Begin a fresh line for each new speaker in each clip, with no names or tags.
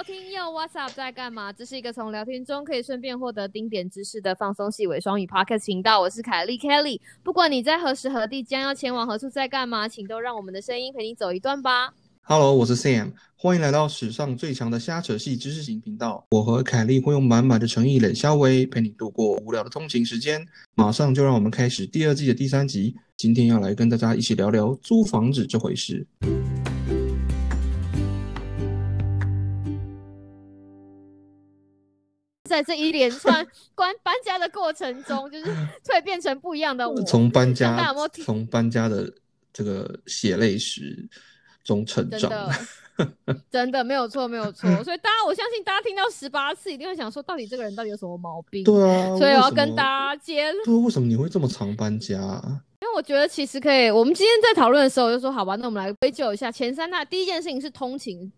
收听又 What's Up 在干嘛？这是一个从聊天中可以顺便获得丁点知识的放松系伪双语 Podcast 频道。我是凯莉 Kelly。不管你在何时何地，将要前往何处，在干嘛，请都让我们的声音陪你走一段吧。
Hello，我是 Sam，欢迎来到史上最强的瞎扯系知识型频道。我和凯莉会用满满的诚意冷笑微陪你度过无聊的通勤时间。马上就让我们开始第二季的第三集。今天要来跟大家一起聊聊租房子这回事。
在这一连串关搬家的过程中，就是 蜕变成不一样的我。
从搬家从搬家的这个血泪史中成长
真的。没有错，没有错。所以大家，我相信大家听到十八次，一定会想说，到底这个人到底有什么毛病？
对啊，
所以我要跟大家揭露。
对，为什么你会这么常搬家啊？
因为我觉得其实可以，我们今天在讨论的时候，我就说好吧，那我们来归咎一下前三大。第一件事情是通勤，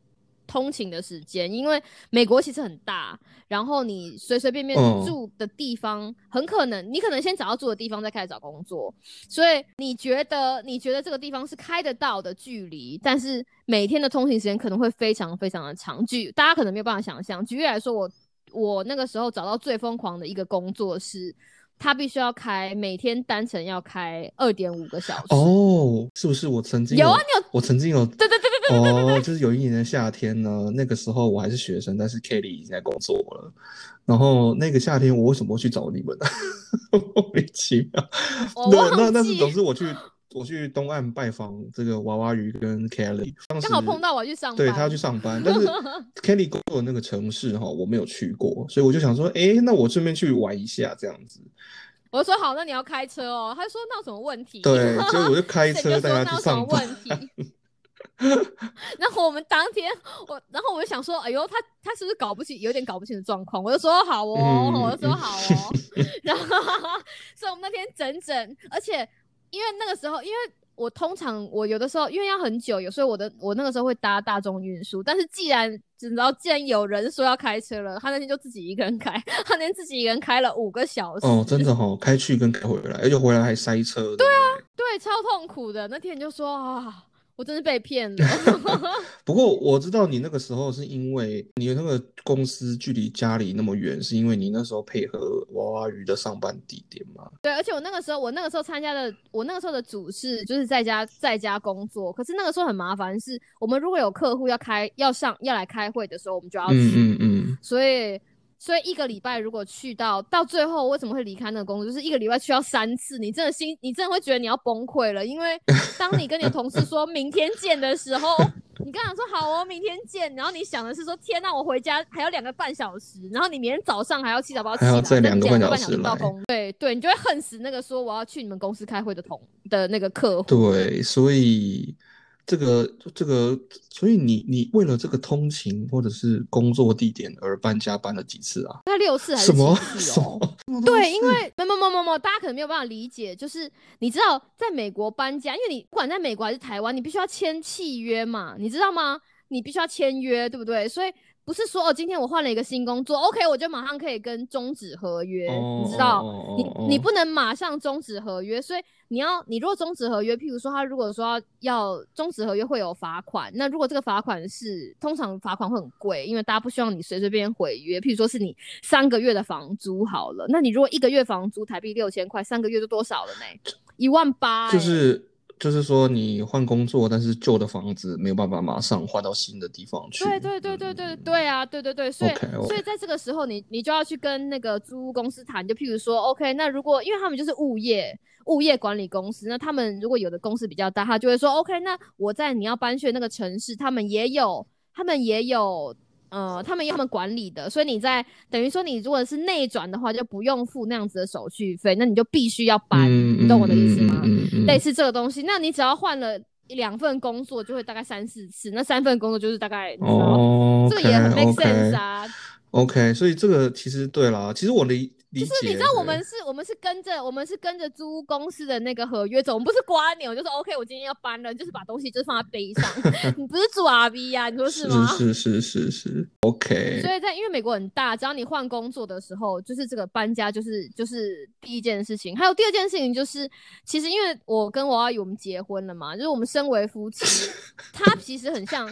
通勤的时间，因为美国其实很大，然后你随随便便
嗯
住的地方，很可能你可能先找到住的地方，再开始找工作。所以你觉得你觉得这个地方是开得到的距离，但是每天的通勤时间可能会非常非常的长。举大家可能没有办法想象，举例来说，我我那个时候找到最疯狂的一个工作是。他必须要开每天单程要开二点五个小时。
哦，是不是我曾经
有啊，你有
我曾经有
对对对
哦，就是有一年的夏天呢，那个时候我还是学生，但是 Kelly 已经在工作了。然后那个夏天，我为什么会去找你们呢？莫名其妙。对，那但是总之我去我去东岸拜访这个娃娃鱼跟 Kelly，当时
刚好碰到我去上班。
对他要去上班，但是 Kelly 工作的那个城市哈，我没有去过，所以我就想说，哎，那我顺便去玩一下这样子。
我说好，那你要开车哦。他说那有什么问题？
对，所以我就开 车带他去上班。
然后我们当天，我然后我就想说，哎呦，他他是不是搞不清，有点搞不清的状况？我就说好哦，
嗯
我就说好哦。然后，所以我们那天整整，而且因为那个时候，因为我通常我有的时候因为要很久，有时候我的我那个时候会搭大众运输。但是既然只知道，既然有人说要开车了，他那天就自己一个人开，他那天自己一个人开了五个小时。
哦，真的哈、开去跟开回来，而且回来还塞车。对啊，
对，超痛苦的。那天就说啊，我真是被骗了。
不过我知道你那个时候是因为你那个公司距离家里那么远，是因为你那时候配合娃娃鱼的上班地点嘛？
对，而且我那个时候，我那个时候参加的，我那个时候的主事就是在家在家工作。可是那个时候很麻烦，是我们如果有客户要开要上要来开会的时候，我们就要去。
嗯嗯嗯，
所以，所以一个礼拜如果去到到最后，为什么会离开那个工作？就是一个礼拜去到三次，你真的心，你真的会觉得你要崩溃了。因为当你跟你的同事说明天见的时候，你刚想说好哦，明天见，然后你想的是说天呐，我回家还有两个半小时，然后你明天早上还要七早八早起来，
还要再两个半小时来
到公，对对，你就会恨死那个说我要去你们公司开会的同的那个客户。
对，所以这个这个，所以你你为了这个通勤或者是工作地点而搬家搬了几次啊？
那六次还是
什么
七次
什
哦？
么？什么
对，因为没没没有没有没有，大家可能没有办法理解，就是你知道，在美国搬家，因为你不管在美国还是台湾，你必须要签契约嘛，你知道吗？你必须要签约，对不对？所以不是说哦，今天我换了一个新工作，OK，我就马上可以跟终止合约，
哦
你知道？
哦
你你不能马上终止合约，所以你要你如果终止合约，譬如说他如果说要要终止合约会有罚款，那如果这个罚款是通常罚款会很贵，因为大家不希望你随随便便毁约，譬如说是你三个月的房租好了，那你如果一个月房租台币六千块，三个月就多少了呢？一万八、欸，
就是就是说你换工作，但是旧的房子没有办法马上换到新的地方去。
对对对对对对啊，对对对，所以所以在这个时候你，你就要去跟那个租屋公司谈，就譬如说，OK，那如果因为他们就是物业物业管理公司，那他们如果有的公司比较大，他就会说，OK，那我在你要搬去的那个城市，他们也有，他们也有。呃，他们要他们管理的，所以你在等于说你如果是内转的话，就不用付那样子的手续费，那你就必须要搬，
嗯，
你懂我的意思吗？类似这个东西，那你只要换了两份工作，就会大概三四次，那三份工作就是大概
哦，
这个也很 make sense 啊。
OK，所以这个其实对啦，其实我理理解，
就是你知道我们是，我们是跟着我们是跟着租屋公司的那个合约走，我们不是刮牛，就是 OK，我今天要搬了，就是把东西就是放在背上，你不是住 RV 呀、你说是吗？
是是是是是，OK，
所以在因为美国很大，只要你换工作的时候，就是这个搬家就是就是第一件事情。还有第二件事情就是，其实因为我跟我阿姨我们结婚了嘛，就是我们身为夫妻，他其实很像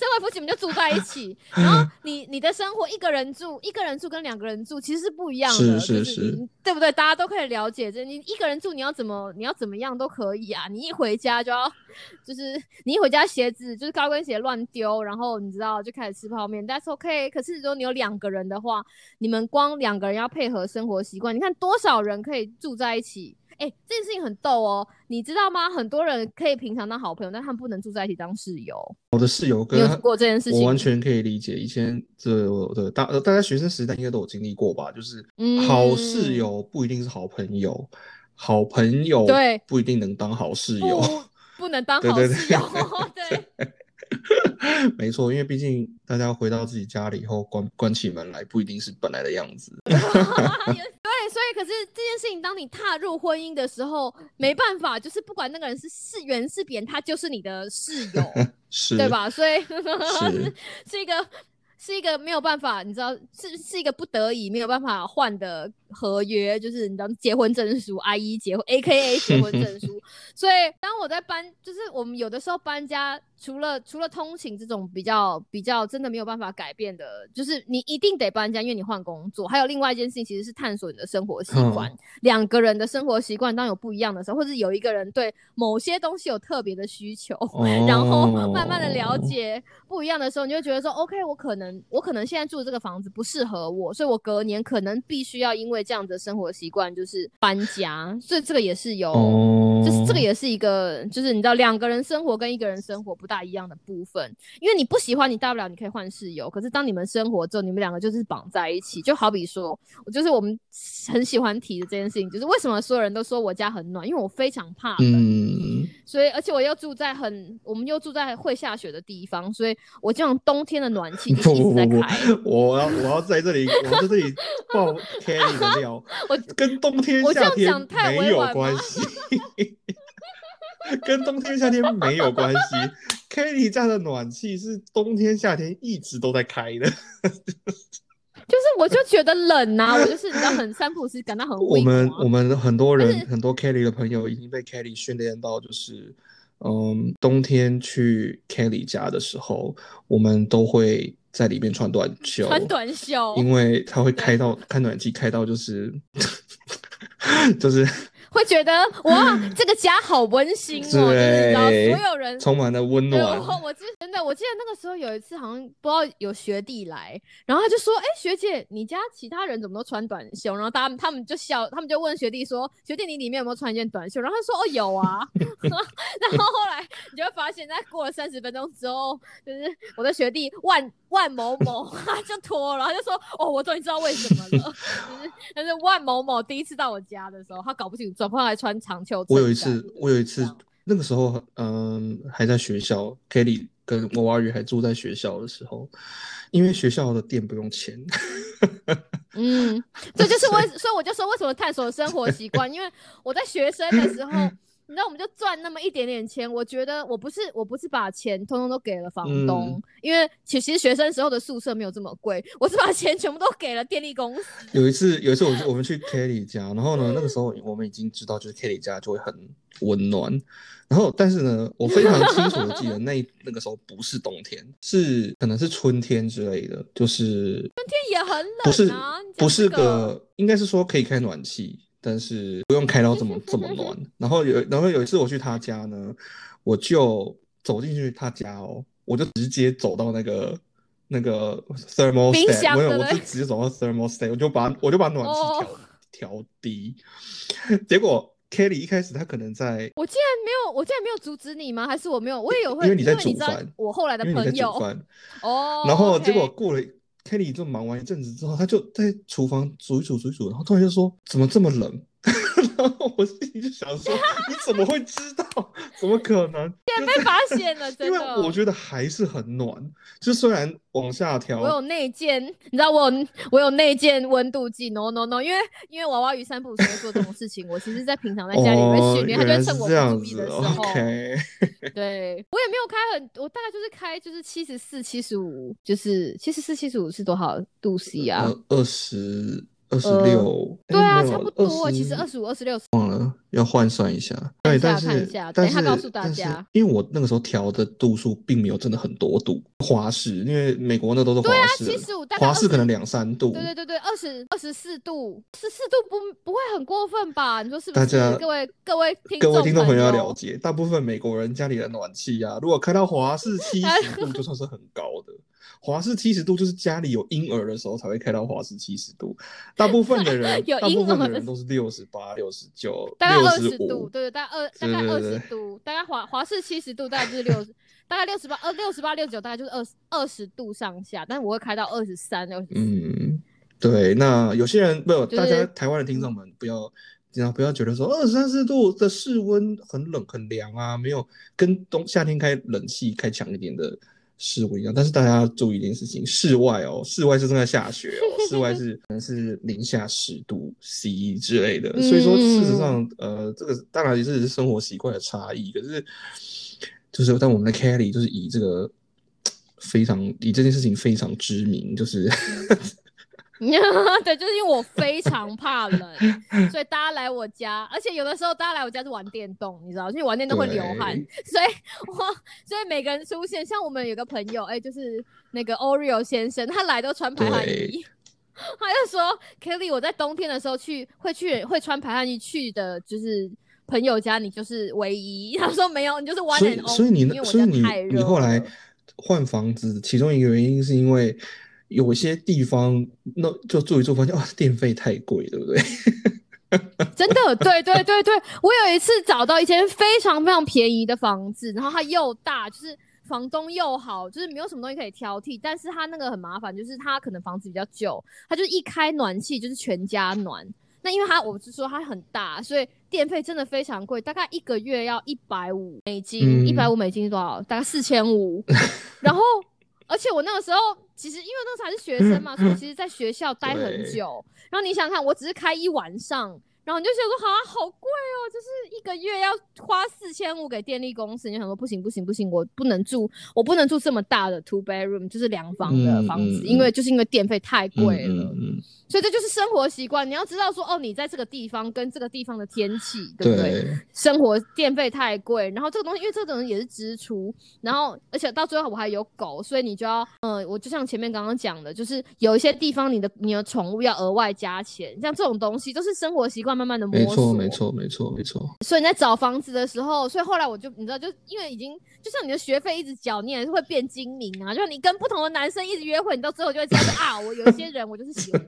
身为夫妻，你们就住在一起，然后你你的生活一个人住，一个人住跟两个人住其实是不一样的，
是是
就是对不对？大家都可以了解这，你一个人住你要怎么你要怎么样都可以啊，你一回家就要就是你一回家鞋子就是高跟鞋乱丢，然后你知道就开始吃泡面，That's OK。可是如果你有两个人的话，你们光两个人要配合生活习惯，你看多少人可以住在一起？哎、这件事情很逗哦，你知道吗？很多人可以平常当好朋友，但他们不能住在一起当室友。
我的室友跟
有做过这件事情？
我完全可以理解。以前这我的大呃大家学生时代应该都有经历过吧？就是
嗯
好室友不一定是好朋友，好朋友
对
不一定能当好室友。
不 不能当
对 对对
好室友，对。
没错，因为毕竟大家回到自己家里以后，关关起门来不一定是本来的样子。
所以可是这件事情，当你踏入婚姻的时候，没办法，就是不管那个人是是圆是扁，他就是你的室友，
是，
对？吧？所以
是
是一个是一个没有办法，你知道，是是一个不得已没有办法换的合约，就是你知道结婚证书，I E 结婚，A K A 结婚证书。所以当我在搬，就是我们有的时候搬家，除了除了通勤这种比较比较真的没有办法改变的，就是你一定得搬家，因为你换工作。还有另外一件事情，其实是探索你的生活习惯。
嗯
两个人的生活习惯当有不一样的时候，或者有一个人对某些东西有特别的需求，然后慢慢的了
哦。
解不一样的时候，你就会觉得说，OK，我可能我可能现在住的这个房子不适合我，所以我隔年可能必须要因为这样的生活习惯就是搬家，所以这个也是有。
哦，
就是这个也是一个，就是你知道两个人生活跟一个人生活不大一样的部分，因为你不喜欢，你大不了你可以换室友。可是当你们生活之后，你们两个就是绑在一起，就好比说，我就是我们很喜欢提的这件事情，就是为什么所有人都说我家很暖，因为我非常怕冷。
嗯，
所以而且我又住在很，我们又住在会下雪的地方，所以我这种冬天的暖气就一直在开。
我要我要在这里，我在这里爆 Kelly 的料，
我
跟冬天夏天没有关系，跟冬天夏天没有关系。Kelly 家的暖气是冬天夏天一直都在开的。
就是我就觉得冷呐、我就是你知道很三不五时感到很
我们我们很多人很多 Kelly 的朋友已经被 Kelly 训练到，就是嗯，冬天去 Kelly 家的时候，我们都会在里面穿短袖，
穿短袖，
因为他会开到开暖气开到就是 就是
会觉得 哇，这个家好温馨哦，就是所有人。
充满了温
对，
暖。
我我记得真的，我记得那个时候有一次，好像不知道有学弟来，然后他就说：“哎、学姐，你家其他人怎么都穿短袖？”然后大家他们就笑，他们就问学弟说：“学弟，你里面有没有穿一件短袖？”然后他说：“哦，有啊。”然后后来你就会发现，在过了三十分钟之后，就是我的学弟万万某某他就脱了，他就说：“哦，我终于知道为什么了。”就是但是万某某第一次到我家的时候，他搞不清楚状况，还穿长袖。
我有一次，我有一次，那个时候，嗯，还在学校，Kelly 跟娃娃鱼还住在学校的时候，因为学校的店不用钱，
嗯，这就是为，所以我就说为什么探索生活习惯，因为我在学生的时候，你知道，我们就赚那么一点点钱，我觉得我不是我不是把钱通通都给了房东，
嗯
因为其其实学生时候的宿舍没有这么贵，我是把钱全部都给了电力公司。
有一次，有一次我我们去 Kelly 家，然后呢，那个时候我们已经知道，就是 Kelly 家就会很温暖。然后，但是呢，我非常清楚的记得那那个时候不是冬天，是可能是春天之类的，就是春
天也很冷啊，
不是不是个，应该是说可以开暖气，但是不用开到这么 这么暖。然后有然后有一次我去他家呢，我就走进去他家哦，我就直接走到那个那个 thermostat，
冰箱
没有，
对不对
我就直接走到 thermostat，我就把我就把暖气
哦
调调低，结果 Kelly 一开始他可能在。
我竟然没有，我竟然没有阻止你吗？还是我没有？我也有会，
因为你在
你知道
煮饭
我后来的
因为你在煮
朋友
饭，
哦，
然后结果过了 Kelly 就忙完一阵子之后，她就在厨房煮一煮煮一煮，然后突然就说怎么这么冷？然后我心里就想说你怎么会知道？怎么可能？就
被发现了，真的
因为。我觉得还是很暖，就虽然往下调
我，有内建，你知道我有我有内建温度计，no no no，因为因为娃娃鱼三不五时会做这种事情，我其实在平常在家里会
哦，
训练，他就会趁我不注意
子
的时候对我也没有开很，我大概就是开就是七十四、七十五，就是七十四、七十五是多少度 C 啊？
呃，二十二十
呃
六，
对啊，差不多，其实
20
二十五、二十六
忘了要换算一下。对，
看一下
但是但是
告诉大
但是
家
因为我那个时候调的度数并没有真的很多度，华氏，因为美国那都是华
对啊，
氏，
七十五大概20
华氏可能两三度。
对对对对，二十二十四度，十四度不不会很过分吧？你说是不是？
大家
各位各位听
各位听众朋友要了，解，大部分美国人家里的暖气啊，如果开到华氏七十度，就算是很高的。华氏七十度就是家里有婴儿的时候才会开到华氏七十度，大部分的人
有
大部分的人都是六十八、六十九、
大概
六
二十度。对对，大概二大概二十度，大概华华氏七十度，大概就是六十，大概六十八呃六十八六十九，大概就是二十二十度上下，但是我会开到二十三、二十四。
嗯，对。那有些人不，
就是
大家台湾的听众们不要。这样不要觉得说二十三四度的室温很冷很凉啊，没有跟冬夏天开冷气开强一点的室温一样。但是大家要注意一件事情，室外哦，室外是正在下雪哦，室外是可能是零下十度 C 之类的。所以说，事实上，呃，这个当然也是生活习惯的差异。可是，就是但我们的 Kelly 就是以这个非常以这件事情非常知名，就是。
对，就是因为我非常怕冷，所以大家来我家，而且有的时候大家来我家是玩电动，你知道，因为玩电动会流汗，所以我所以每个人出现，像我们有个朋友，哎、就是那个 Oreo 先生，他来都穿排汗衣，他就说 Kelly，我在冬天的时候去会去会穿排汗衣去的，就是朋友家，你就是唯一。他说没有，你就是
以
and only，
所以你
因为我
所以你你后来换房子，其中一个原因是因为有些地方那就住一住发现，哇，电费太贵，对不对？
真的，对对对对，我有一次找到一间非常非常便宜的房子，然后它又大，就是房东又好，就是没有什么东西可以挑剔，但是它那个很麻烦，就是它可能房子比较旧，它就是一开暖气就是全家暖。那因为它我是说它很大，所以电费真的非常贵，大概一个月要一百五美金，一百五美金是多少？大概四千五。然后，而且我那个时候其实因为那时候还是学生嘛，所以其实在学校待很久。然后你想想看，我只是开一晚上，然后你就想说，啊，好贵哦，就是一个月要花四千五给电力公司。你就想说，不行不行不行，我不能住，我不能住这么大的 two bedroom，就是两房的
嗯
房子，
嗯
因为就是因为电费太
嗯
贵了。所以这就是生活习惯，你要知道说，哦，你在这个地方跟这个地方的天气，对不对？
对，
生活电费太贵，然后这个东西，因为这个东西也是支出，然后而且到最后我还有狗，所以你就要，嗯、我就像前面刚刚讲的，就是有一些地方你的你的宠物要额外加钱，像这种东西都是生活习惯慢慢的摸索，
没错，没。错，没错，没错。
所以你在找房子的时候，所以后来我就你知道，就因为已经就像你的学费一直缴，你也是会变精明啊。就是你跟不同的男生一直约会，你到最后就会知道说啊，我有些人我就是喜欢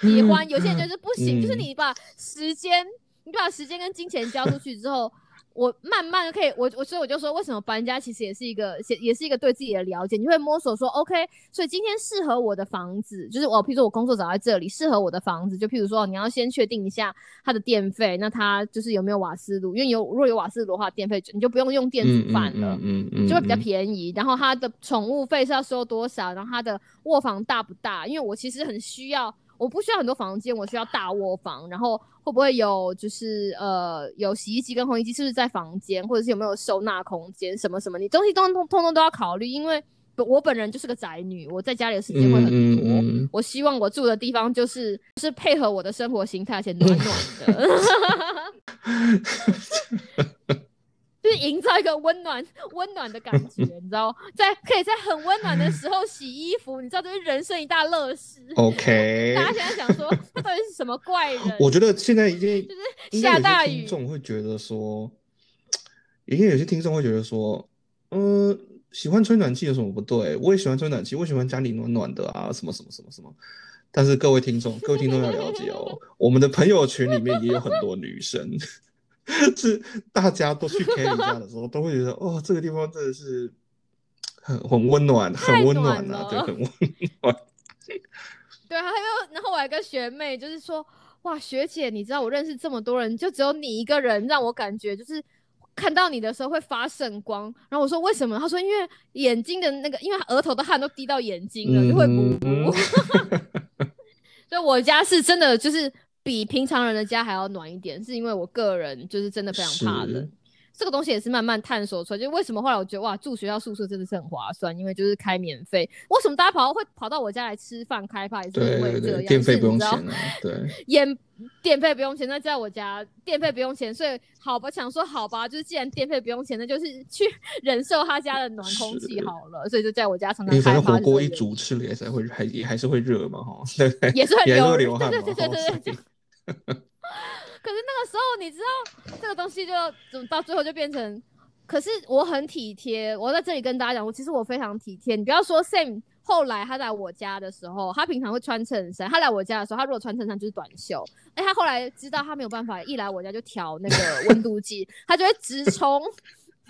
喜欢，有些人就是不行。就是
嗯
你把时间，你把时间跟金钱交出去之后。我慢慢的可以，我我所以我就说，为什么搬家其实也是一个，也也是一个对自己的了解，你会摸索说，OK，所以今天适合我的房子，就是我，譬如说我工作找在这里，适合我的房子，就譬如说你要先确定一下它的电费，那它就是有没有瓦斯炉，因为有如果有瓦斯炉的话，电费就你就不用用电
嗯
煮饭了。
嗯嗯嗯，
就会比较
嗯。
便宜，然后它的宠物费是要收多少，然后它的卧房大不大？因为我其实很需要，我不需要很多房间，我需要大卧房，然后会不会有就是呃有洗衣机跟烘衣机是不是在房间，或者是有没有收纳空间什么什么，你东西通通通通都要考虑，因为我本人就是个宅女，我在家里的时间会很多。我希望我住的地方就是就是配合我的生活形态，而且暖暖的，就是营造一个温暖温暖的感觉，你知道，在可以在很温暖的时候洗衣服，你知道这是人生一大乐事。
OK，
大家现在想说，他到底是什么怪人？
我觉得现在已经
就是下大雨
听众会觉得说，应该有些听众会觉得说，嗯、喜欢吹暖气有什么不对？我也喜欢吹暖气，我喜欢家里暖暖的啊，什么什么什么什么。但是各位听众，各位听众要了解哦，我们的朋友群里面也有很多女生，是大家都去 Kelly 家的时候，都会觉得哦，这个地方真的是很很温暖，很温暖啊，对，很温暖。
对啊，还有，然后我还有个学妹，就是说，哇，学姐，你知道我认识这么多人，就只有你一个人让我感觉就是看到你的时候会发圣光。然后我说为什么？她说因为眼睛的那个，因为额头的汗都滴到眼睛了，就会
嗯
补补。所以我家是真的就是比平常人的家还要暖一点，是因为我个人就是真的非常怕冷。这个东西也是慢慢探索出来。就为什么后来我觉得哇，住学校宿舍真的是很划算，因为就是开免费。为什么大家跑会跑到我家来吃饭开派？是因为这样，
电费不用钱
啊，
对，
电电费不用钱。那在我家电费不用钱，所以好吧，想说好吧，就是既然电费不用钱，那就是去 忍受他家的暖空气好了。所以就在我家常常开
火锅一煮吃了也是会还也还是会热嘛哈，对对？
也是很
流汗
对对对对对。可是那个时候，你知道这个东西就怎么到最后就变成？可是我很体贴，我在这里跟大家讲，我其实我非常体贴。你不要说 Sam，后来他来我家的时候，他平常会穿衬衫，他来我家的时候，他如果穿衬衫就是短袖。哎，他后来知道他没有办法，一来我家就调那个温度计，他就会直冲，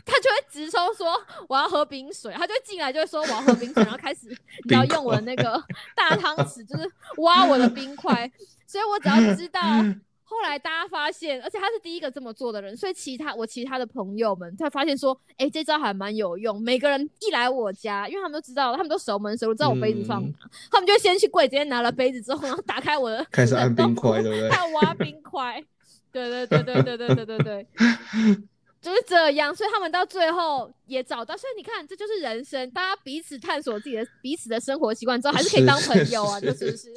他就会直冲说我要喝冰水，他就进来就会说我要喝冰水，然后开始 你要用我的那个大汤匙，就是挖我的冰块。所以我只要知道。后来大家发现，而且他是第一个这么做的人，所以其他我其他的朋友们才发现说，哎，这招还蛮有用。每个人一来我家，因为他们都知道，他们都熟门熟路，知道我杯子放哪，他们就先去柜直接拿了杯子之后，然后打开我的，
开始按冰块，对不对？
要挖冰块，对对对对对对对对对，就是这样。所以他们到最后也找到，所以你看，这就是人生，大家彼此探索自己的彼此的生活习惯之后，还是可以当朋友啊，就是不是？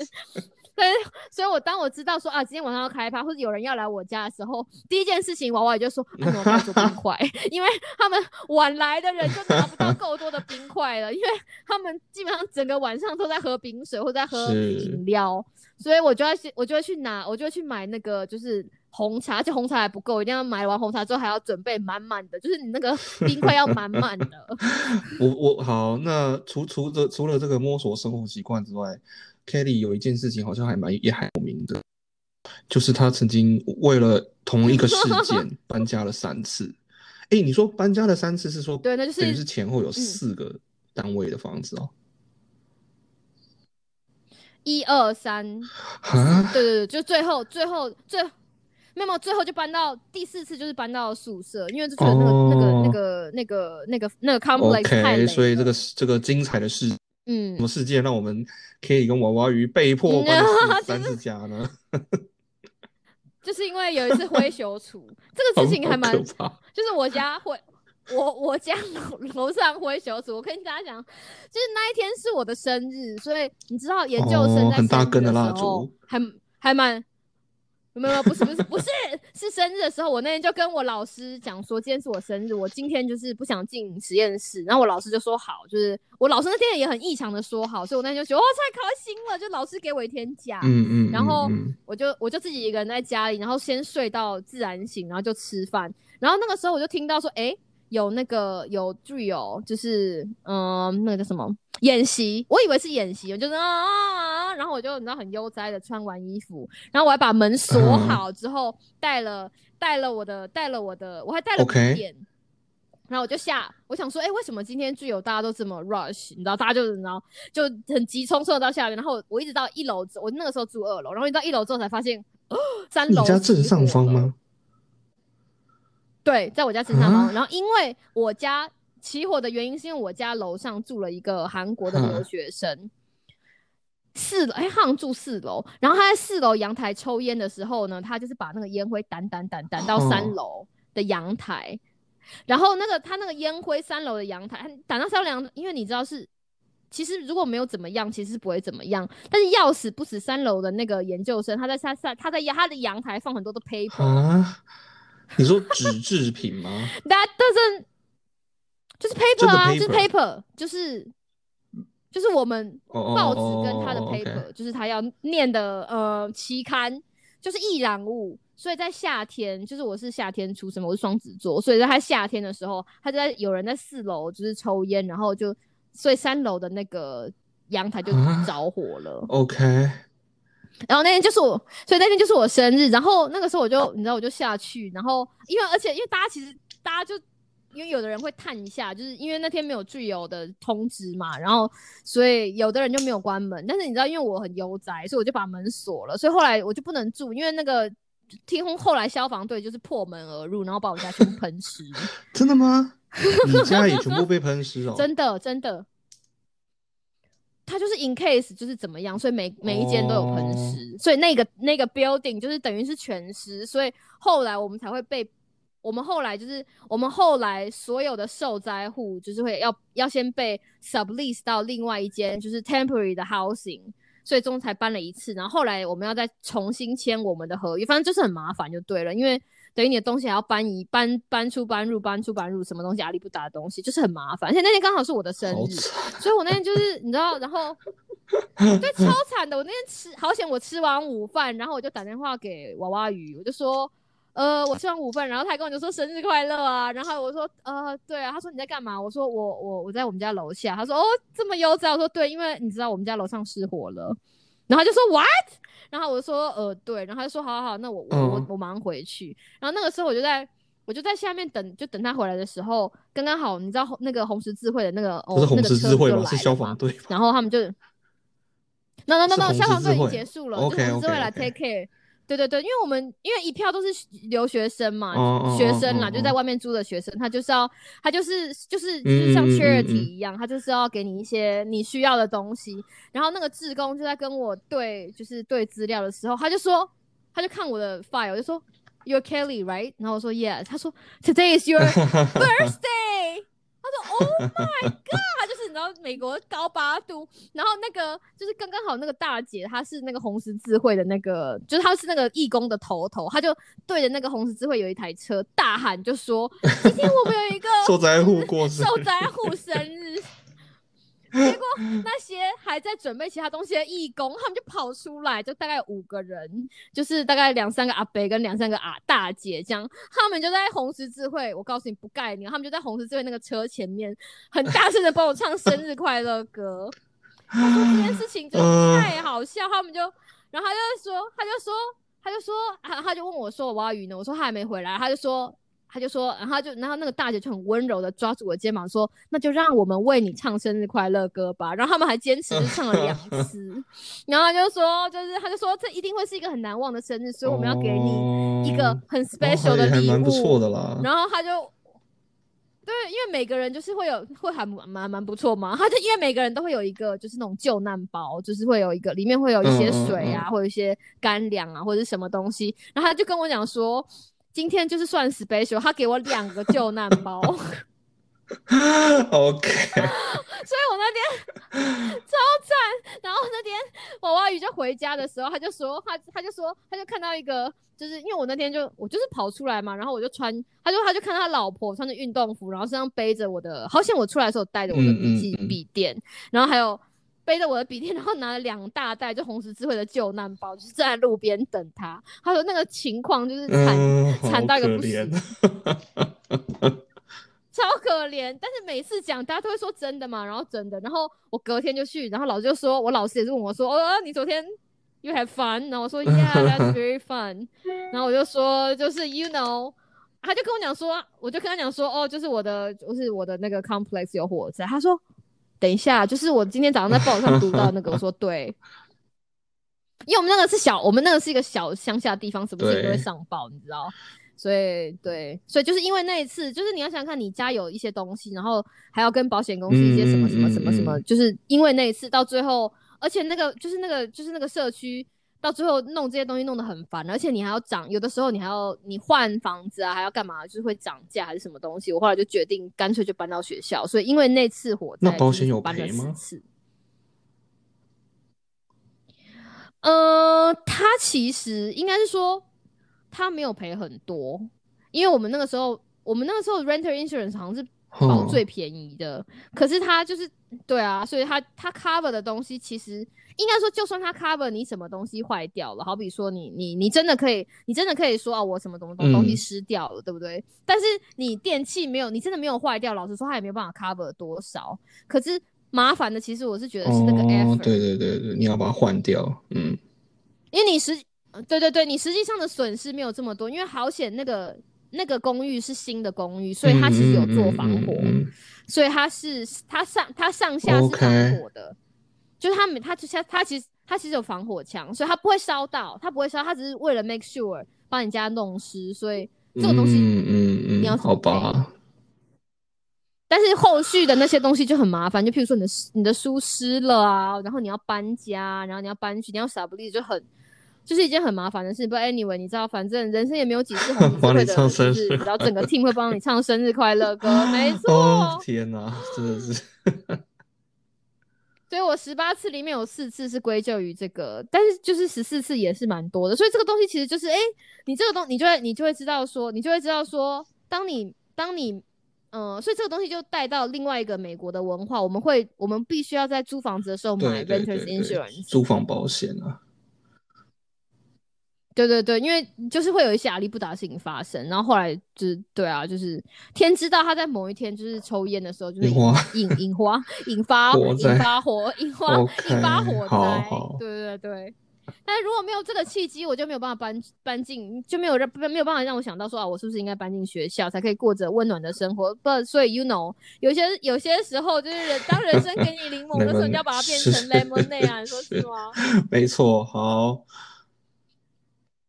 对，所以我当我知道说啊，今天晚上要开趴，或者有人要来我家的时候，第一件事情，娃娃也就说，啊，我要做冰 块，因为他们晚来的人就拿不到够多的冰块了，因为他们基本上整个晚上都在喝冰水或在喝饮料，所以我就要去，我就会去拿，我就会去买那个就是红茶，而且红茶还不够，一定要买完红茶之后还要准备满满的，就是你那个冰块要满满的。
我我好，那除除了除了这个摸索生活习惯之外。Kelly 有一件事情好像还蛮也还有名的，就是他曾经为了同一个事件搬家了三次。哎，你说搬家了三次是说
对，那就是
等于是前后有四个单位的房子哦。
一二三
啊，
对对对，就最后最后最没有最后就搬到第四次就是搬到宿舍，因为就觉得那个那个那个那个那个那个 complex 太
累，所以这个这个精彩的事。
嗯，
什么事件让我们可以跟娃娃鱼被迫搬 三次家呢？
就是因为有一次灰熊除，这个事情还蛮，就是我家灰，我我家楼上灰熊组，我跟大家讲，就是那一天是我的生日，所以你知道研究生在
很大根
的
蜡烛，
还还蛮。没有，不是，不是，不是，是生日的时候，我那天就跟我老师讲说，今天是我生日，我今天就是不想进实验室，然后我老师就说好，就是我老师那天也很异常的说好，所以我那天就觉得哇，太开心了，就老师给我一天假，
嗯嗯，
然后我就我就自己一个人在家里，然后先睡到自然醒，然后就吃饭，然后那个时候我就听到说，哎。有那个有注意哦，就是嗯，那个叫什么演习？我以为是演习，我就是啊，然后我就你知道很悠哉的穿完衣服，然后我还把门锁好之后，带了带了我的带了我的，我还带了笔电，然后我就下，我想说，哎，为什么今天具有大家都这么 rush？你知道，大家就你知道就很急匆匆的到下面，然后我一直到一楼，我那个时候住二楼，然后一到一楼之后才发现，三楼
你家正上方吗？
对，在我家正上方。然后，因为我家起火的原因，是因为我家楼上住了一个韩国的留学生，四楼哎，好像住四楼。然后他在四楼阳台抽烟的时候呢，他就是把那个烟灰掸掸掸掸到三楼的阳台。然后那个他那个烟灰三楼的阳台掸到三楼阳，因为你知道是，其实如果没有怎么样，其实是不会怎么样。但是要死不死，三楼的那个研究生，他在他在他在他的阳台放很多的 paper。
你说纸制品吗？
That doesn't，就是 paper 啊，就是 paper，就是就是我们报纸跟他的 paper，就是他要念的呃期刊，就是易燃物。所以在夏天，就是我是夏天出生，我是双子座，所以在他夏天的时候，他就在有人在四楼就是抽烟，然后就所以三楼的那个阳台就着火了。
OK。
然后那天就是我，所以那天就是我生日。然后那个时候我就，你知道，我就下去。然后因为而且因为大家其实大家就因为有的人会探一下，就是因为那天没有具有的通知嘛。然后所以有的人就没有关门。但是你知道，因为我很悠哉，所以我就把门锁了。所以后来我就不能住，因为那个听后来消防队就是破门而入，然后把我家全部喷湿。
真的吗？你家也全部被喷湿哦？
真的，真的。它就是 in case 就是怎么样，所以每每一间都有喷湿，所以那个那个 building 就是等于是全湿，所以后来我们才会被我们后来就是我们后来所有的受灾户就是会要要先被 sublease 到另外一间就是 temporary 的 housing，所以中才搬了一次，然后后来我们要再重新签我们的合约，反正就是很麻烦就对了，因为等于你的东西还要搬移搬搬出搬入搬出搬入什么东西压力不大的东西，就是很麻烦，而且那天刚好是我的生日，所以我那天就是你知道，然后 对超惨的，我那天吃好险，我吃完午饭，然后我就打电话给娃娃鱼，我就说。呃，我吃完午饭，然后他还跟我就说生日快乐啊，然后我说呃，对啊，他说你在干嘛？我说我我我在我们家楼下。他说哦，这么悠哉。我说对，因为你知道我们家楼上失火了。然后他就说 what？然后我就说呃对，然后他就说好好好，那我我我我马上回去。然后那个时候我就在我就在下面等，就等他回来的时候，刚刚好你知道那个红十字会的那个
不是红十字会
吗？
是消防队。
然后他们就 no no no no 消防队已经结束了，
就红
十字会来 take care。对对对，因为我们因为一票都是留学生嘛，学生啦，就在外面租的学生，他就是要他就是就是就是像 charity 一样，他就是要给你一些你需要的东西。然后那个志工就在跟我对就是对资料的时候，他就说他就看我的 file 就说 You're Kelly right？然后我说 Yes。他说 Today is your birthday。他说 Oh my God！就是你知道美国高八度，然后那个就是刚刚好那个大姐，她是那个红十字会的那个，就是她是那个义工的头头，她就对着那个红十字会有一台车大喊，就说 今天我们有一个
受灾户过
受灾户生日。结果那些还在准备其他东西的义工，他们就跑出来，就大概五个人，就是大概两三个阿伯跟两三个阿大姐这样，他们就在红十字会，我告诉你不概念，他们就在红十字会那个车前面，很大声的帮我唱生日快乐歌。他说这件事情真的太好笑，他们就，然后他就说，他就说，他就说，他他就问我说我挖鱼呢，我说他还没回来，他就说。他就说，然后就，然后那个大姐就很温柔的抓住我肩膀说：“那就让我们为你唱生日快乐歌吧。”然后他们还坚持 唱了两次，然后他就说，就是他就说这一定会是一个很难忘的生日，所以我们要给你一个很 special 的礼物。
蛮不错的啦。
然后他就，对，因为每个人就是会有会还蛮蛮不错嘛。他就因为每个人都会有一个就是那种救难包，就是会有一个里面会有一些水啊，或者一些干粮啊，或者是什么东西。然后他就跟我讲说。今天就是算 special，他给我两个救难包。
OK。
所以我那天超赞。然后那天娃娃鱼就回家的时候，他就说他他就说他就看到一个，就是因为我那天就我就是跑出来嘛，然后我就穿，他就他就看到他老婆穿着运动服，然后身上背着我的，好像我出来的时候带着我的笔记笔电，然后还有。背着我的笔电，然后拿了两大袋就红十字会的救难包，就是站在路边等他。他说那个情况就是惨惨到一个不行，超可怜。但是每次讲，大家都会说真的嘛，然后真的。然后我隔天就去，然后老师就说，我老师也是问我说，哦，你昨天 you have fun？然后我说 Yeah, that's very fun。然后我就说，就是 you know，他就跟我讲说，我就跟他讲说，哦，就是我的，就是我的那个 complex 有火灾。他说。等一下，就是我今天早上在报纸上读到那个，我说对，因为我们那个是小，我们那个是一个小乡下地方，什么事情都会上报，你知道？所以对，所以就是因为那一次，就是你要想想看，你家有一些东西，然后还要跟保险公司一些什么什么什么什么，就是因为那一次到最后，而且那个就是那个就是那个社区。到最后弄这些东西弄得很烦，而且你还要涨，有的时候你还要你换房子啊，还要干嘛，就是会涨价还是什么东西。我后来就决定干脆就搬到学校，所以因为那次火灾，
那保险有赔吗？
呃，他其实应该是说他没有赔很多，因为我们那个时候，我们那个时候 renter insurance 好像是保最便宜的，可是他就是对啊，所以他他 cover 的东西其实。应该说，就算它 cover 你什么东西坏掉了，好比说你你你真的可以，你真的可以说啊，我什么东东东西失掉了，对不对？但是你电器没有，你真的没有坏掉，老实说，它也没有办法 cover 多少。可是麻烦的，其实我是觉得是那个 effort，
对对对对，你要把它换掉，嗯，
因为你实，对对对，你实际上的损失没有这么多，因为好险那个那个公寓是新的公寓，所以它其实有做防火，所以它是它上它上下是防火的。就是他没，它其他它其实它其实有防火墙，所以它不会烧到，它不会烧，它只是为了 make sure 帮你家弄湿，所以这个东西，
嗯嗯
嗯，你要
好吧。
但是后续的那些东西就很麻烦，就譬如说你的你的书湿了啊，然后你要搬家，然后你要搬去，你要扫不利，就很就是一件很麻烦的事。不，anyway，你知道，反正人生也没有几次 红
帮你
会的，
唱生
就是
日
然后整个 team 会帮你唱生日快乐歌，没
哦
错。
天哪，真的是
所以我十八次里面有四次是归咎于这个，但是就是十四次也是蛮多的。所以这个东西其实就是，哎、你这个东你就会你就会知道说，你就会知道说，当你当你嗯、呃所以这个东西就带到另外一个美国的文化，我们会我们必须要在租房子的时候买
对对对
renters
对
insurance，
租房保险啊，
对对对，因为就是会有一些阿力不达的事情发生，然后后来就是对啊，就是天知道他在某一天就是抽烟的时候，就是
引
引引花引发引发火引发引发火
好
灾
好，
对对对。但是如果没有这个契机，我就没有办法搬搬进，就没有让没有办法让我想到说啊，我是不是应该搬进学校，才可以过着温暖的生活？不，所以 you know，有些有些时候就是人当人生给你柠檬的时候，你要把它变成 lemonade 啊，你说是吗？
没错，好，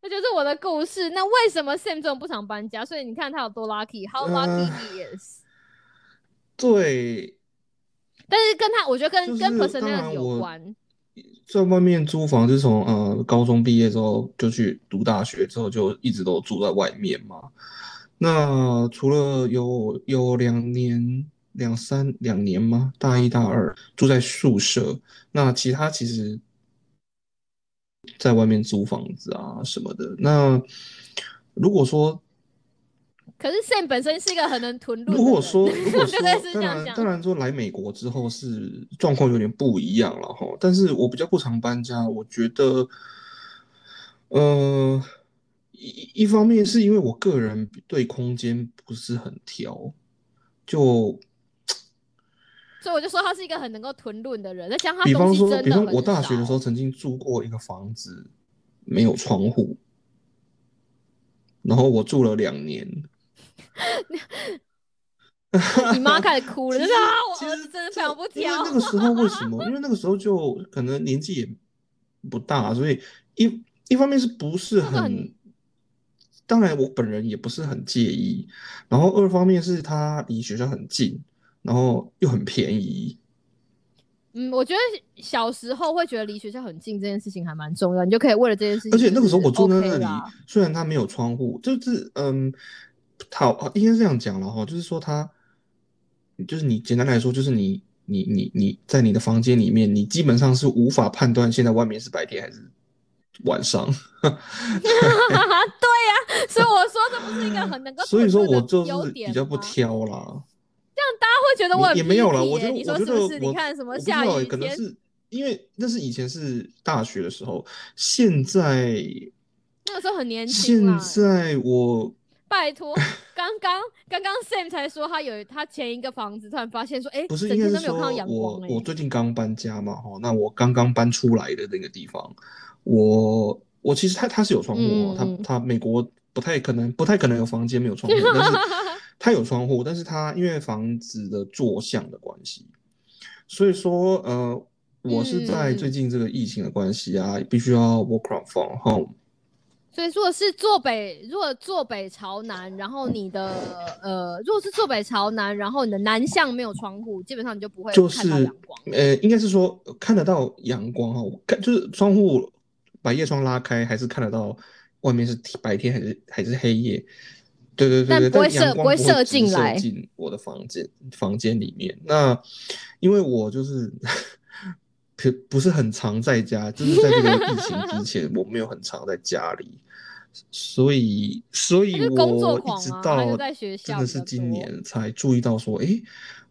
这就是我的故事。那为什么 Sam 这种不常搬家？所以你看他有多 lucky，how lucky
呃
he is。
对，
但是跟他，我觉得跟、
就是
跟
当
personality 有关。
在外面租房是从呃高中毕业之后就去读大学之后就一直都住在外面嘛。那除了有有两年两三两年吗？大一大二住在宿舍，那其他其实在外面租房子啊什么的。那如果说
可是 Sam 本身是一个很能囤论的人。
如果 说，当然当然说来美国之后是状况有点不一样了哈。但是我比较不常搬家，我觉得，呃，一一方面是因为我个人对空间不是很挑，就
所以我就说他是一个很能够囤论的人。再加上他
比方说，比方
很
我大学的时候曾经住过一个房子，没有窗户，然后我住了两年。
你妈开始哭了，是啊，我儿子真的非常不
因为
挑。
那个时候为什么？因为那个时候就可能年纪也不大，所以一一方面是不是
很
很，当然我本人也不是很介意，然后二方面是他离学校很近，然后又很便宜。
嗯，我觉得小时候会觉得离学校很近这件事情还蛮重要，你就可以为了这件事情、
而且那个时候我住在那里
啦，
虽然它没有窗户，就是嗯，它应该是这样讲了哈，就是说它，就是你简单来说，就是你你你你在你的房间里面，你基本上是无法判断现在外面是白天还是晚上。
对呀、所以我说这不是一个很能够
所以说我就是比较不挑啦，
会觉得我很
也也没有
了，
我觉得
你说是不是？你看什么下雨
道欸可能，是因为那是以前是大学的时候，现在
那个时候很年轻啦。
现在我
拜托，刚刚刚刚 Sam 才说他有他前一个房子，突然发现说，哎、
不是
整
应该是说我我最近刚搬家嘛，哈，那我刚刚搬出来的那个地方，我我其实他他是有窗户哦，
嗯嗯
它它美国不太可能不太可能有房间没有窗户，但是它有窗户，但是它因为房子的坐向的关系，所以说呃，我是在
嗯
最近这个疫情的关系啊，必须要 work from home，
所以如果是坐北，如果坐北朝南，然后你的呃，如果是坐北朝南，然后你的南向没有窗户，基本上你就不会
就是
看到阳光。
呃，应该是说看得到阳光哈，我看就是窗户把夜窗拉开，还是看得到外面是白天还是还是黑夜。对对对对，
但不会射不会射进来
进我的房间房间里面。那因为我就是不不是很常在家，就是在这个 疫情之前，我没有很常在家里，所以所以我一直到真的是今年才注意到说，诶，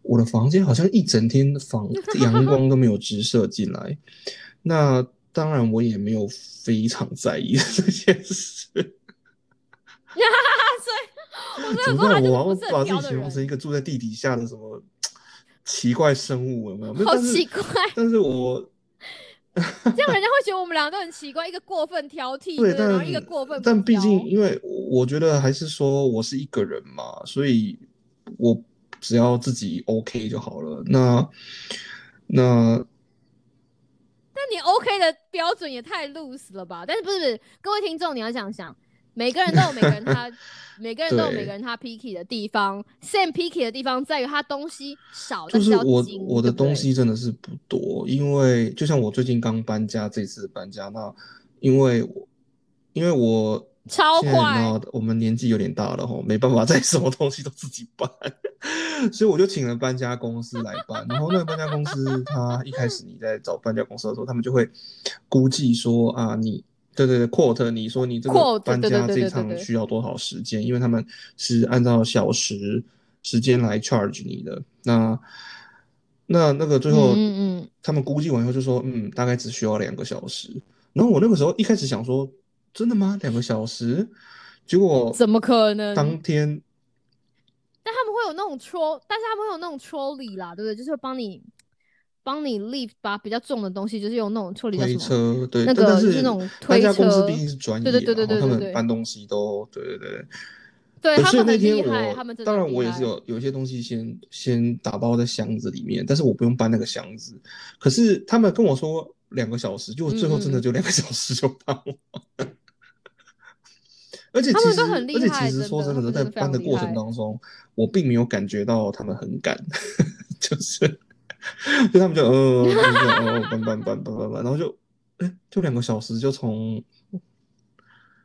我的房间好像一整天房 阳光都没有直射进来。那当然，我也没有非常在意 这件事。
所以我
怎么办？我把自己形容成一个住在地底下的什么奇怪生物，有没有？
好奇怪。
但是我
这样人家会觉得我们两个都很奇怪，一个过分挑剔，
对，
然后
但
一个过分
但毕竟，因为我觉得还是说我是一个人嘛，所以我只要自己 OK 就好了。那那
那你 OK 的标准也太 loose 了吧？但是不是不是，各位听众你要想想，每个人都有每个人他 每个人都有每个人他 picky 的地方，Sam picky 的地方在于他东西少，但
就是我
精
我的东西真的是不多，因为就像我最近刚搬家，这次搬家，那因为我因为我
超快
我们年纪有点大了吼，没办法再 什么东西都自己搬，所以我就请了搬家公司来搬。然后那个搬家公司，他一开始你在找搬家公司的时候，他们就会估计说啊，你对对对，quote 你说你这个搬家这一趟
对对对对
需要多少时间，因为他们是按照小时时间来 charge 你的。那那那个最后，
嗯嗯嗯
他们估计完以后就说，嗯，大概只需要两个小时。然后我那个时候一开始想说，真的吗？两个小时？结果
怎么可能
当天
但他们会有那种 troll，但是他们会有那种 trolley 啦，对不对？就是帮你帮你 lift 把比较重的东西，就是用那种
推？车，对，
那
但
是那种
搬
推
家公司
车
毕竟是专业
对，对对对
对他们搬东西都，对对对对。
对
可是那天我当然我也是有有一些东西先先打包在箱子里面，但是我不用搬那个箱子。可是他们跟我说两个小时，就最后真的就两个小时就搬完。而且
他
其实，
们都很厉
而且其实说
真的
在搬的过程当中，我并没有感觉到他们很赶，就是 就他们就呃，就哦搬搬搬搬搬搬，然后就哎就两个小时就从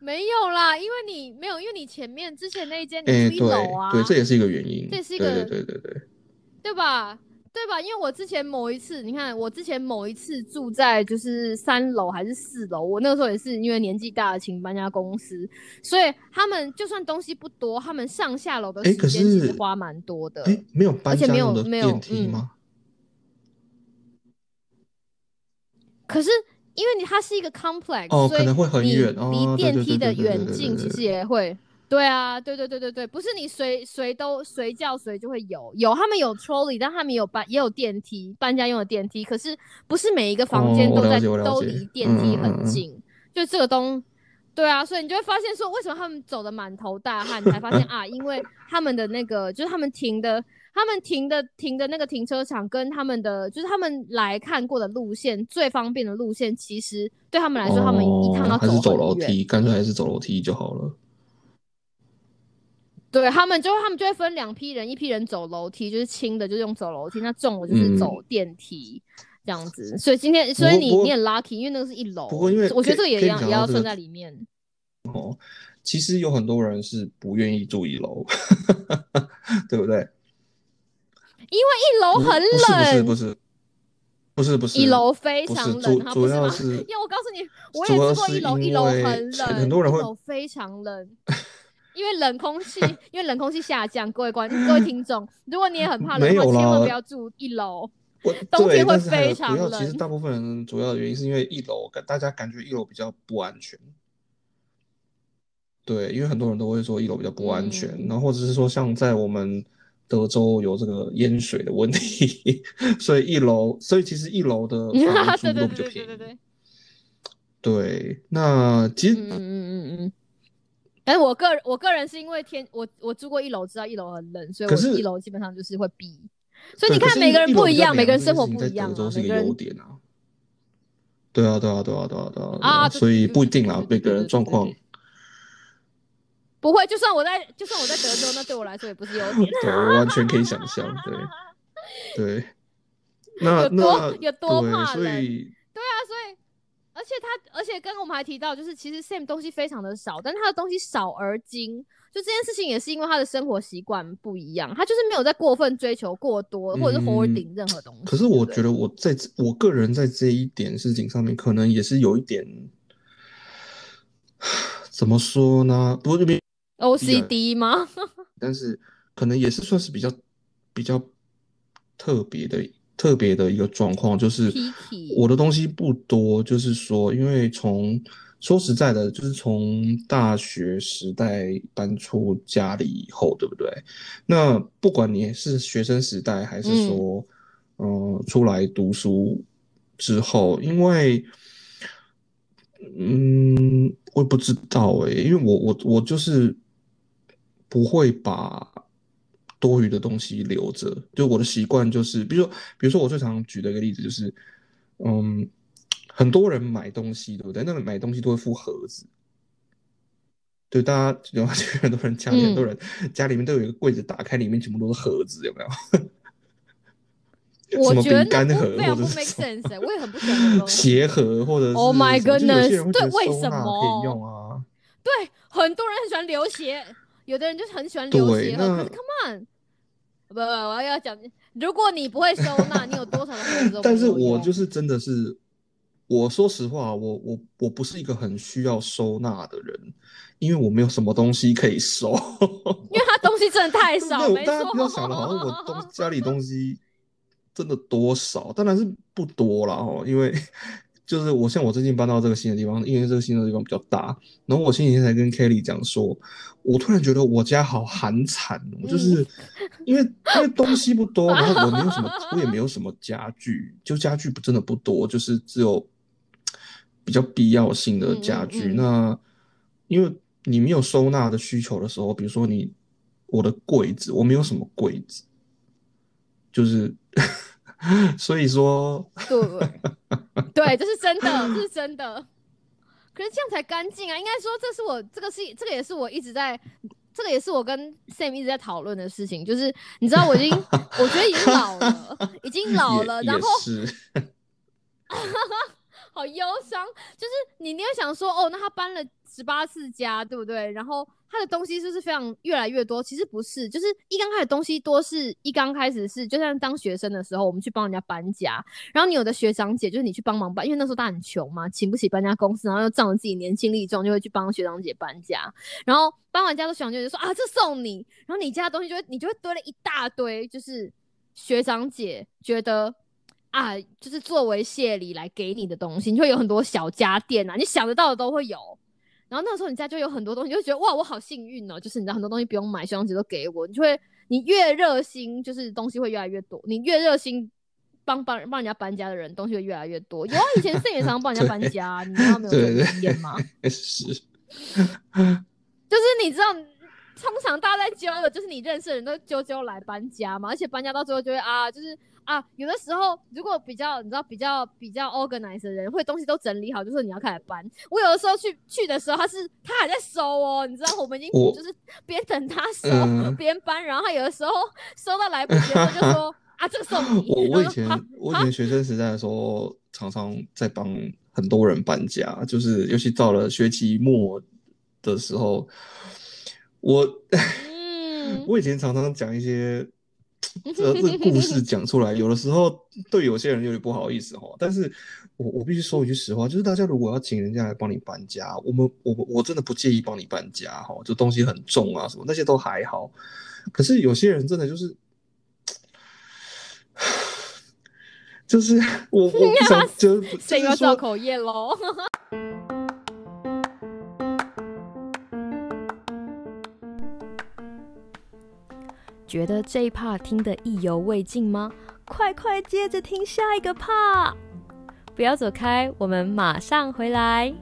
没有啦，因为你没有，因为你前面之前那一间一楼啊，
对，这也是一个原因。
这也是一个
对对对对，
对吧？对吧？因为我之前某一次，你看我之前某一次住在就是三楼还是四楼，我那个时候也是因为年纪大了请搬家公司，所以他们就算东西不多，他们上下楼的时间其实
是
花蛮多的。
哎，没有搬家用的电梯吗？
可是因为你它是一个 complex，所以
哦可能会很
你
远哦
离电梯的远近其实也会。对啊，对对对对对，不是你随随都随叫随就会有，有他们有 trolley，但他们有搬也有电梯，搬家用的电梯，可是不是每一个房间都在、都离电
嗯
梯很近，就这个东。对啊，所以你就会发现说，为什么他们走的满头大汗？你才发现啊，因为他们的那个就是他们停的，他们停的停的那个停车场跟他们的就是他们来看过的路线最方便的路线，其实对他们来说，他们一趟要
哦还是走。楼梯，干脆还是走楼梯就好了。
对他们就会他们就会分两批人，一批人走楼梯，就是轻的就是用走楼梯，那重的就是走电梯。这样子，所以今天，所以你你很 lucky，因为那个是一楼。
不过因为
我觉得这个也要
Ken
也要算在里面。
哦，其实有很多人是不愿意住一楼，对不对？
因为一楼很
不是
冷，
不是不是不是不是，
一楼非常冷，
是主主？要是
因为我告诉你，我也住过一楼，一
因
楼很冷，
很多人会
一楼非常冷。因为冷空气，因为冷空气下降，各位观 各位听众，如果你也很怕冷的话，千万不要住一楼。冬天 会非常
主要其实大部分人主要的原因是因为一楼感大家感觉一楼比较不安全。对，因为很多人都会说一楼比较不安全，
嗯
然后或者是说像在我们德州有这个淹水的问题，所以一楼，所以其实一楼的 房租都比较便宜。
对对对对。
对，那其实
嗯嗯嗯嗯嗯。但是我个人我个人是因为天我我住过一楼，知道一楼很冷，所以我
是
一楼基本上就是会避。所以你看每个人不一样，每个人生活不一样啊，
德州是一个优点啊。对啊，对啊，对啊，对啊，对啊，
啊
所以不一定啊，每个人状况。
不会，就算我在就算我在德州，那对我来说也不是优点。
对，我完全可以想象，对 对。那
有多
那
有多
对，
怕冷
所以
对啊，所以而且他而且刚刚我们还提到，就是其实 Sam 东西非常的少，但是他的东西少而精。就这件事情也是因为他的生活习惯不一样，他就是没有在过分追求过多，或者是
嗯
hoarding 任何东西。
可是我觉得我在我个人在这一点事情上面，可能也是有一点，怎么说呢？不是没
OCD 吗？
但是可能也是算是比较比较特别的特别的一个状况，就是我的东西不多，就是说，因为从说实在的，就是从大学时代搬出家里以后，对不对？那不管你是学生时代，还是说，嗯、出来读书之后，因为。嗯，我也不知道诶，因为我我我就是不会把多余的东西留着，就我的习惯就是，比如说，比如说我最常举的一个例子就是，嗯，很多人买东西，对不对？那个买东西都会附盒子，对，大家有没有很多人家里很多人家里面都有一个柜子，打开里面全部都是盒子，有没有？什么
我觉得
饼干盒
那不非常不
或者是
make
什么
sense，欸我也很不喜欢。
鞋盒或者是
Oh my
什么就有些
goodness，
人会觉得
对为什
么可以用啊。
对，很多人很喜欢流血，有的人就是很喜欢流血。可是 come on，不不，我要讲，如果你不会收纳，你有多少的合作？
但是我就是真的是，我说实话，我我我不是一个很需要收纳的人，因为我没有什么东西可以收。
因为他东西真的太少，没
错。大家不要想的好像我东家里东西真的多少，当然是不多了哦，因为。就是我像我最近搬到这个新的地方，因为这个新的地方比较大。然后我前几天才跟 Kelly 讲说，我突然觉得我家好寒惨哦，就是因为因为东西不多，然后我没有什么，我也没有什么家具，就家具不真的不多，就是只有比较必要性的家具。那因为你没有收纳的需求的时候，比如说你我的柜子，我没有什么柜子，就是。所以说，
对对，这是真的，这是真的。可是这样才干净啊！应该说，这是我这个是这个也是我一直在，这个也是我跟 Sam 一直在讨论的事情。就是你知道，我已经我觉得已经老了，已经老了，然后 好忧伤。就是你你会想说，哦，那他搬了十八次家，对不对？然后。他的东西就是非常越来越多？其实不是，就是一刚开始东西多，是一刚开始是，就像当学生的时候，我们去帮人家搬家，然后你有的学长姐就是你去帮忙搬，因为那时候他很穷嘛，请不起搬家公司，然后又仗着自己年轻力壮，就会去帮学长姐搬家。然后搬完家的学长姐就说啊，这送你，然后你家的东西就会你就会堆了一大堆，就是学长姐觉得啊，就是作为谢礼来给你的东西，你会有很多小家电啊，你想得到的都会有。然后那个时候你家就有很多东西，就觉得哇，我好幸运哦！就是你知道很多东西不用买，学长姐都给我，你就会你越热心，就是东西会越来越多。你越热心帮帮帮人家搬家的人，东西会越来越多。有啊，以前盛也常帮人家搬家，你知道没有这个经验吗？
是，
就是你知道，通常大家在揪的，就是你认识的人都揪揪来搬家嘛，而且搬家到最后就会啊，就是。啊，有的时候如果比较，你知道比较比较 organized 的人，会东西都整理好，就是你要开始搬。我有的时候去去的时候，他是他还在收哦，你知道，我们已经就是边等他收边搬，然后他有的时候收到来不及他，就说 啊，这个送你。
我我以前我以前学生时代的时候，常常在帮很多人搬家，就是尤其到了学期末的时候，我 我以前常常讲一些。这这故事讲出来，有的时候对有些人有点不好意思哈。但是我我必须说一句实话，就是大家如果要请人家来帮你搬家，我们我我真的不介意帮你搬家哈。就东西很重啊什么那些都还好。可是有些人真的就是，就是我我不想 就
是这个造口业喽。觉得这一 part 听的意犹未尽吗？快快接着听下一个 part！不要走开，我们马上回来。